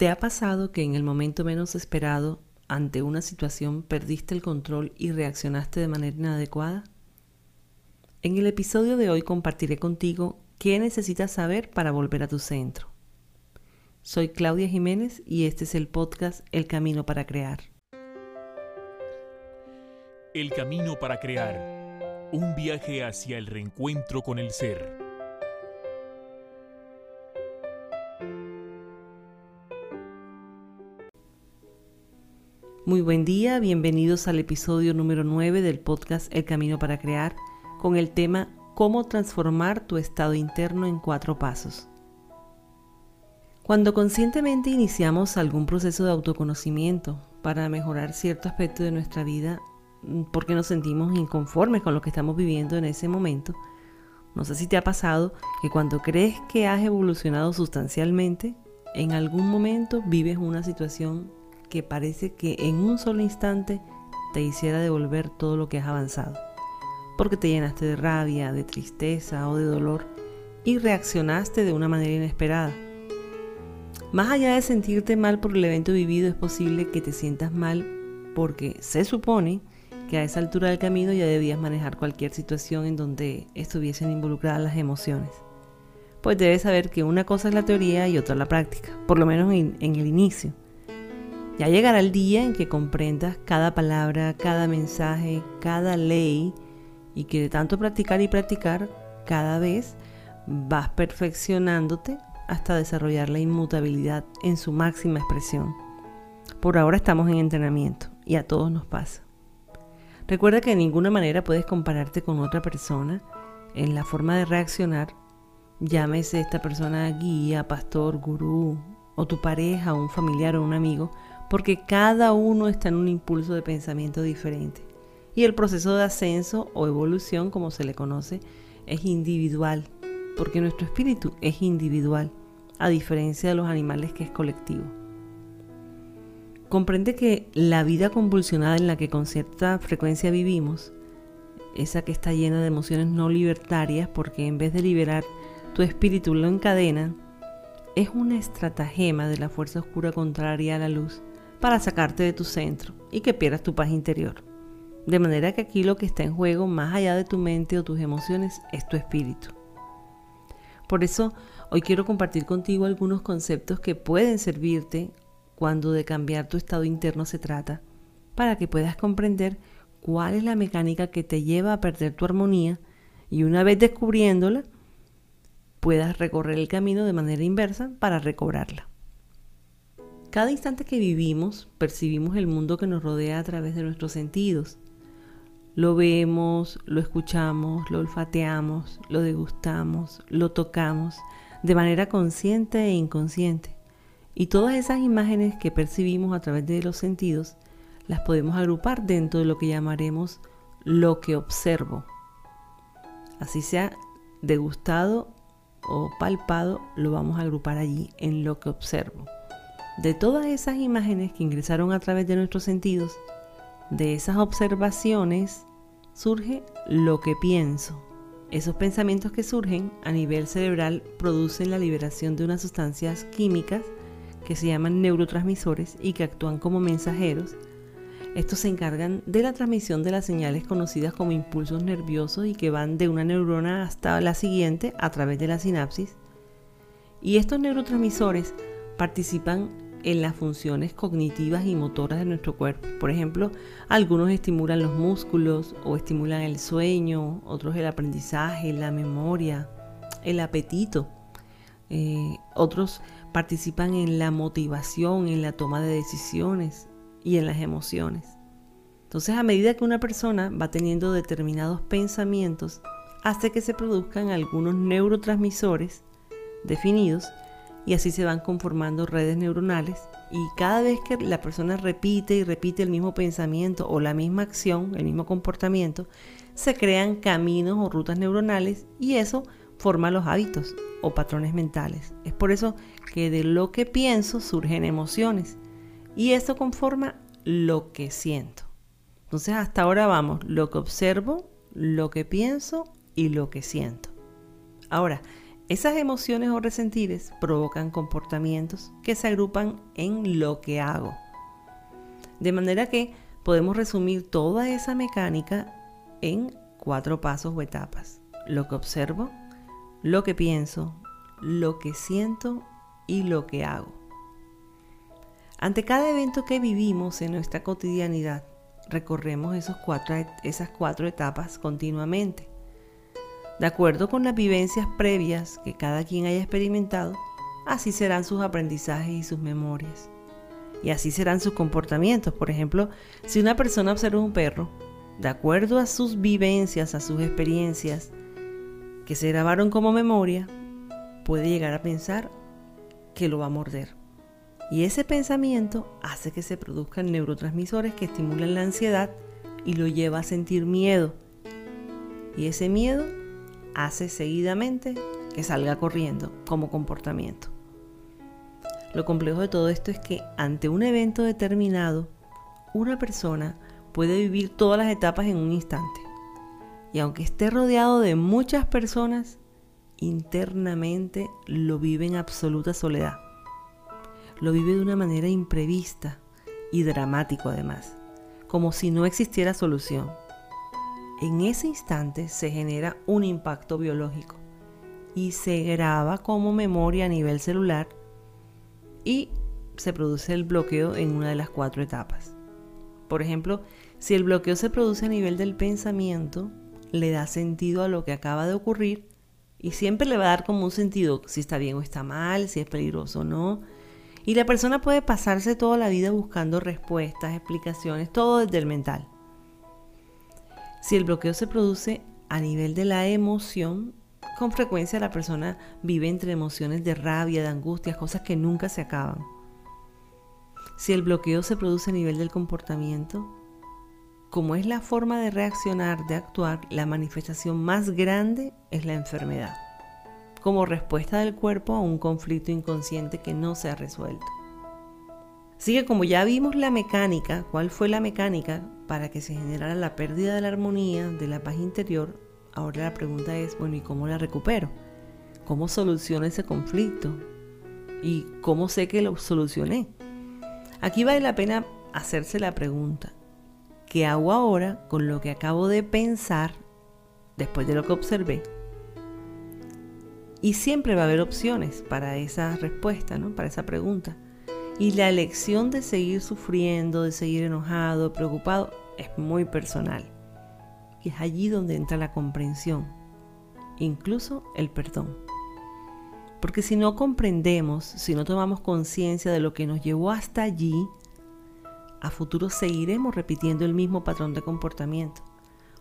¿Te ha pasado que en el momento menos esperado, ante una situación, perdiste el control y reaccionaste de manera inadecuada? En el episodio de hoy compartiré contigo qué necesitas saber para volver a tu centro. Soy Claudia Jiménez y este es el podcast El Camino para Crear. El Camino para Crear. Un viaje hacia el reencuentro con el ser. Muy buen día, bienvenidos al episodio número 9 del podcast El Camino para Crear con el tema Cómo transformar tu estado interno en cuatro pasos. Cuando conscientemente iniciamos algún proceso de autoconocimiento para mejorar cierto aspecto de nuestra vida mm, porque nos sentimos inconformes con lo que estamos viviendo en ese momento, no sé si te ha pasado que cuando crees que has evolucionado sustancialmente, en algún momento vives una situación que parece que en un solo instante te hiciera devolver todo lo que has avanzado, porque te llenaste de rabia, de tristeza o de dolor y reaccionaste de una manera inesperada. Más allá de sentirte mal por el evento vivido, es posible que te sientas mal porque se supone que a esa altura del camino ya debías manejar cualquier situación en donde estuviesen involucradas las emociones. Pues debes saber que una cosa es la teoría y otra la práctica, por lo menos en, en el inicio. Ya llegará el día en que comprendas cada palabra, cada mensaje, cada ley y que de tanto practicar y practicar, cada vez vas perfeccionándote hasta desarrollar la inmutabilidad en su máxima expresión. Por ahora estamos en entrenamiento y a todos nos pasa. Recuerda que de ninguna manera puedes compararte con otra persona en la forma de reaccionar, llámese esta persona guía, pastor, gurú, o tu pareja, un familiar o un amigo, porque cada uno está en un impulso de pensamiento diferente. Y el proceso de ascenso o evolución, como se le conoce, es individual, porque nuestro espíritu es individual, a diferencia de los animales que es colectivo. Comprende que la vida convulsionada en la que con cierta frecuencia vivimos, esa que está llena de emociones no libertarias, porque en vez de liberar tu espíritu lo encadena, es una estratagema de la fuerza oscura contraria a la luz para sacarte de tu centro y que pierdas tu paz interior. De manera que aquí lo que está en juego, más allá de tu mente o tus emociones, es tu espíritu. Por eso, hoy quiero compartir contigo algunos conceptos que pueden servirte cuando de cambiar tu estado interno se trata, para que puedas comprender cuál es la mecánica que te lleva a perder tu armonía y una vez descubriéndola, puedas recorrer el camino de manera inversa para recobrarla. Cada instante que vivimos, percibimos el mundo que nos rodea a través de nuestros sentidos. Lo vemos, lo escuchamos, lo olfateamos, lo degustamos, lo tocamos, de manera consciente e inconsciente. Y todas esas imágenes que percibimos a través de los sentidos las podemos agrupar dentro de lo que llamaremos lo que observo. Así sea degustado o palpado, lo vamos a agrupar allí en lo que observo de todas esas imágenes que ingresaron a través de nuestros sentidos, de esas observaciones, surge lo que pienso. Esos pensamientos que surgen a nivel cerebral producen la liberación de unas sustancias químicas que se llaman neurotransmisores y que actúan como mensajeros. Estos se encargan de la transmisión de las señales conocidas como impulsos nerviosos y que van de una neurona hasta la siguiente a través de la sinapsis. Y estos neurotransmisores participan en las funciones cognitivas y motoras de nuestro cuerpo. Por ejemplo, algunos estimulan los músculos o estimulan el sueño, otros el aprendizaje, la memoria, el apetito. Eh, otros participan en la motivación, en la toma de decisiones y en las emociones. Entonces, a medida que una persona va teniendo determinados pensamientos, hace que se produzcan algunos neurotransmisores definidos y así se van conformando redes neuronales y cada vez que la persona repite y repite el mismo pensamiento o la misma acción, el mismo comportamiento, se crean caminos o rutas neuronales y eso forma los hábitos o patrones mentales. Es por eso que de lo que pienso surgen emociones y eso conforma lo que siento. Entonces hasta ahora vamos, lo que observo, lo que pienso y lo que siento. Ahora, Esas emociones o resentires provocan comportamientos que se agrupan en lo que hago. De manera que podemos resumir toda esa mecánica en cuatro pasos o etapas. Lo que observo, lo que pienso, lo que siento y lo que hago. Ante cada evento que vivimos en nuestra cotidianidad, recorremos esos cuatro, esas cuatro etapas continuamente. De acuerdo con las vivencias previas que cada quien haya experimentado, así serán sus aprendizajes y sus memorias. Y así serán sus comportamientos. Por ejemplo, si una persona observa un perro, de acuerdo a sus vivencias, a sus experiencias, que se grabaron como memoria, puede llegar a pensar que lo va a morder. Y ese pensamiento hace que se produzcan neurotransmisores que estimulan la ansiedad y lo lleva a sentir miedo. Y ese miedo hace seguidamente que salga corriendo como comportamiento. Lo complejo de todo esto es que ante un evento determinado, una persona puede vivir todas las etapas en un instante. Y aunque esté rodeado de muchas personas, internamente lo vive en absoluta soledad lo vive de una manera imprevista y dramático además, como si no existiera solución. En ese instante se genera un impacto biológico y se graba como memoria a nivel celular y se produce el bloqueo en una de las cuatro etapas. Por ejemplo, si el bloqueo se produce a nivel del pensamiento, le da sentido a lo que acaba de ocurrir y siempre le va a dar como un sentido si está bien o está mal, si es peligroso o no, y la persona puede pasarse toda la vida buscando respuestas, explicaciones, todo desde el mental. Si el bloqueo se produce a nivel de la emoción, con frecuencia la persona vive entre emociones de rabia, de angustia, cosas que nunca se acaban. Si el bloqueo se produce a nivel del comportamiento, como es la forma de reaccionar, de actuar, la manifestación más grande es la enfermedad como respuesta del cuerpo a un conflicto inconsciente que no se ha resuelto. Así que como ya vimos la mecánica, cuál fue la mecánica para que se generara la pérdida de la armonía, de la paz interior, ahora la pregunta es, bueno, ¿y cómo la recupero? ¿Cómo soluciono ese conflicto? ¿Y cómo sé que lo solucioné? Aquí vale la pena hacerse la pregunta, ¿qué hago ahora con lo que acabo de pensar después de lo que observé? Y siempre va a haber opciones para esa respuesta, ¿no? Para esa pregunta. Y la elección de seguir sufriendo, de seguir enojado, preocupado, es muy personal. Y es allí donde entra la comprensión, incluso el perdón. Porque si no comprendemos, si no tomamos conciencia de lo que nos llevó hasta allí, a futuro seguiremos repitiendo el mismo patrón de comportamiento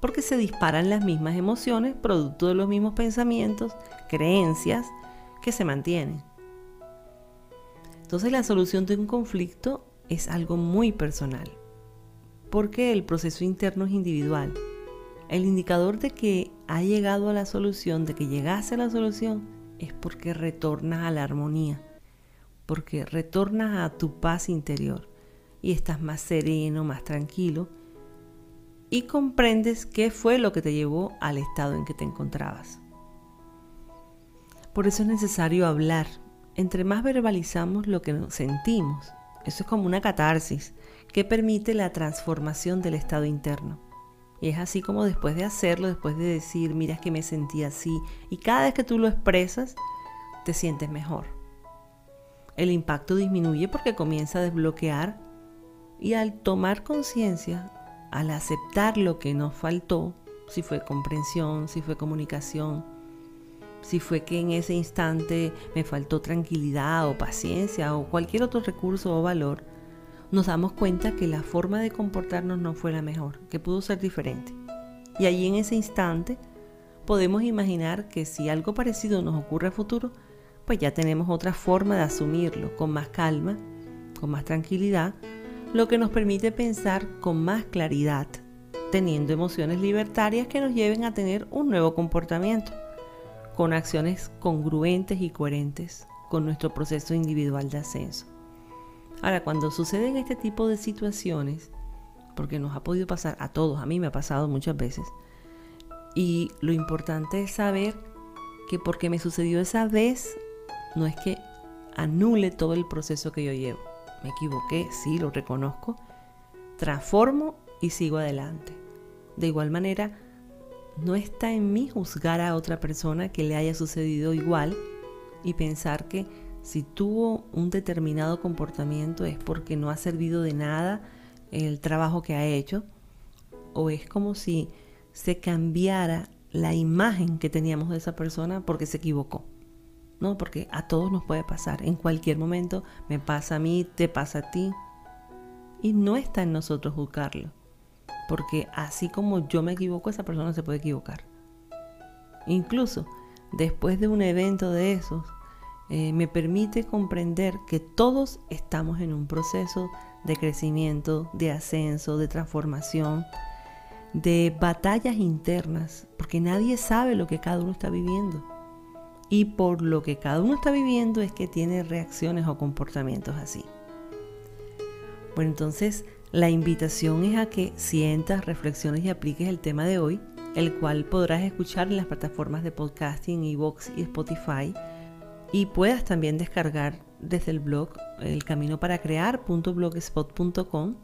porque se disparan las mismas emociones producto de los mismos pensamientos, creencias que se mantienen. Entonces la solución de un conflicto es algo muy personal, porque el proceso interno es individual. El indicador de que ha llegado a la solución, de que llegase a la solución, es porque retornas a la armonía, porque retornas a tu paz interior y estás más sereno, más tranquilo y comprendes qué fue lo que te llevó al estado en que te encontrabas. Por eso es necesario hablar. Entre más verbalizamos lo que sentimos, eso es como una catarsis que permite la transformación del estado interno. Y es así como después de hacerlo, después de decir, mira que me sentí así, y cada vez que tú lo expresas, te sientes mejor. El impacto disminuye porque comienza a desbloquear y al tomar conciencia al aceptar lo que nos faltó, si fue comprensión, si fue comunicación, si fue que en ese instante me faltó tranquilidad o paciencia o cualquier otro recurso o valor, nos damos cuenta que la forma de comportarnos no fue la mejor, que pudo ser diferente. Y allí en ese instante podemos imaginar que si algo parecido nos ocurre a futuro, pues ya tenemos otra forma de asumirlo, con más calma, con más tranquilidad, lo que nos permite pensar con más claridad, teniendo emociones libertarias que nos lleven a tener un nuevo comportamiento, con acciones congruentes y coherentes con nuestro proceso individual de ascenso. Ahora, cuando suceden este tipo de situaciones, porque nos ha podido pasar a todos, a mí me ha pasado muchas veces, y lo importante es saber que porque me sucedió esa vez, no es que anule todo el proceso que yo llevo. Me equivoqué, sí, lo reconozco, transformo y sigo adelante. De igual manera, no está en mí juzgar a otra persona que le haya sucedido igual y pensar que si tuvo un determinado comportamiento es porque no ha servido de nada el trabajo que ha hecho o es como si se cambiara la imagen que teníamos de esa persona porque se equivocó. No, porque a todos nos puede pasar. En cualquier momento me pasa a mí, te pasa a ti. Y no está en nosotros juzgarlo. Porque así como yo me equivoco, esa persona se puede equivocar. Incluso después de un evento de esos, eh, me permite comprender que todos estamos en un proceso de crecimiento, de ascenso, de transformación, de batallas internas, porque nadie sabe lo que cada uno está viviendo. Y por lo que cada uno está viviendo es que tiene reacciones o comportamientos así. Bueno, entonces la invitación es a que sientas, reflexiones y apliques el tema de hoy, el cual podrás escuchar en las plataformas de podcasting, Evox y Spotify, y puedas también descargar desde el blog el camino para crear.blogspot.com,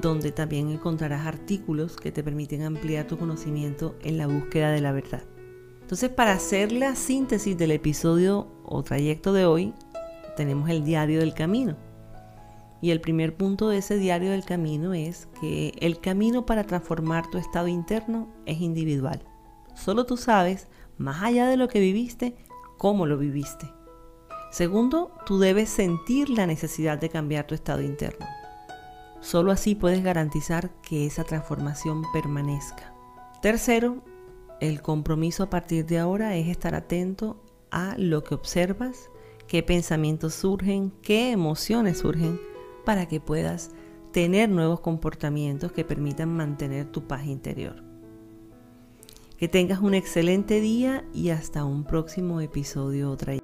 donde también encontrarás artículos que te permiten ampliar tu conocimiento en la búsqueda de la verdad. Entonces, para hacer la síntesis del episodio o trayecto de hoy, tenemos el diario del camino. Y el primer punto de ese diario del camino es que el camino para transformar tu estado interno es individual. Solo tú sabes, más allá de lo que viviste, cómo lo viviste. Segundo, tú debes sentir la necesidad de cambiar tu estado interno. Solo así puedes garantizar que esa transformación permanezca. Tercero, el compromiso a partir de ahora es estar atento a lo que observas, qué pensamientos surgen, qué emociones surgen, para que puedas tener nuevos comportamientos que permitan mantener tu paz interior. Que tengas un excelente día y hasta un próximo episodio otra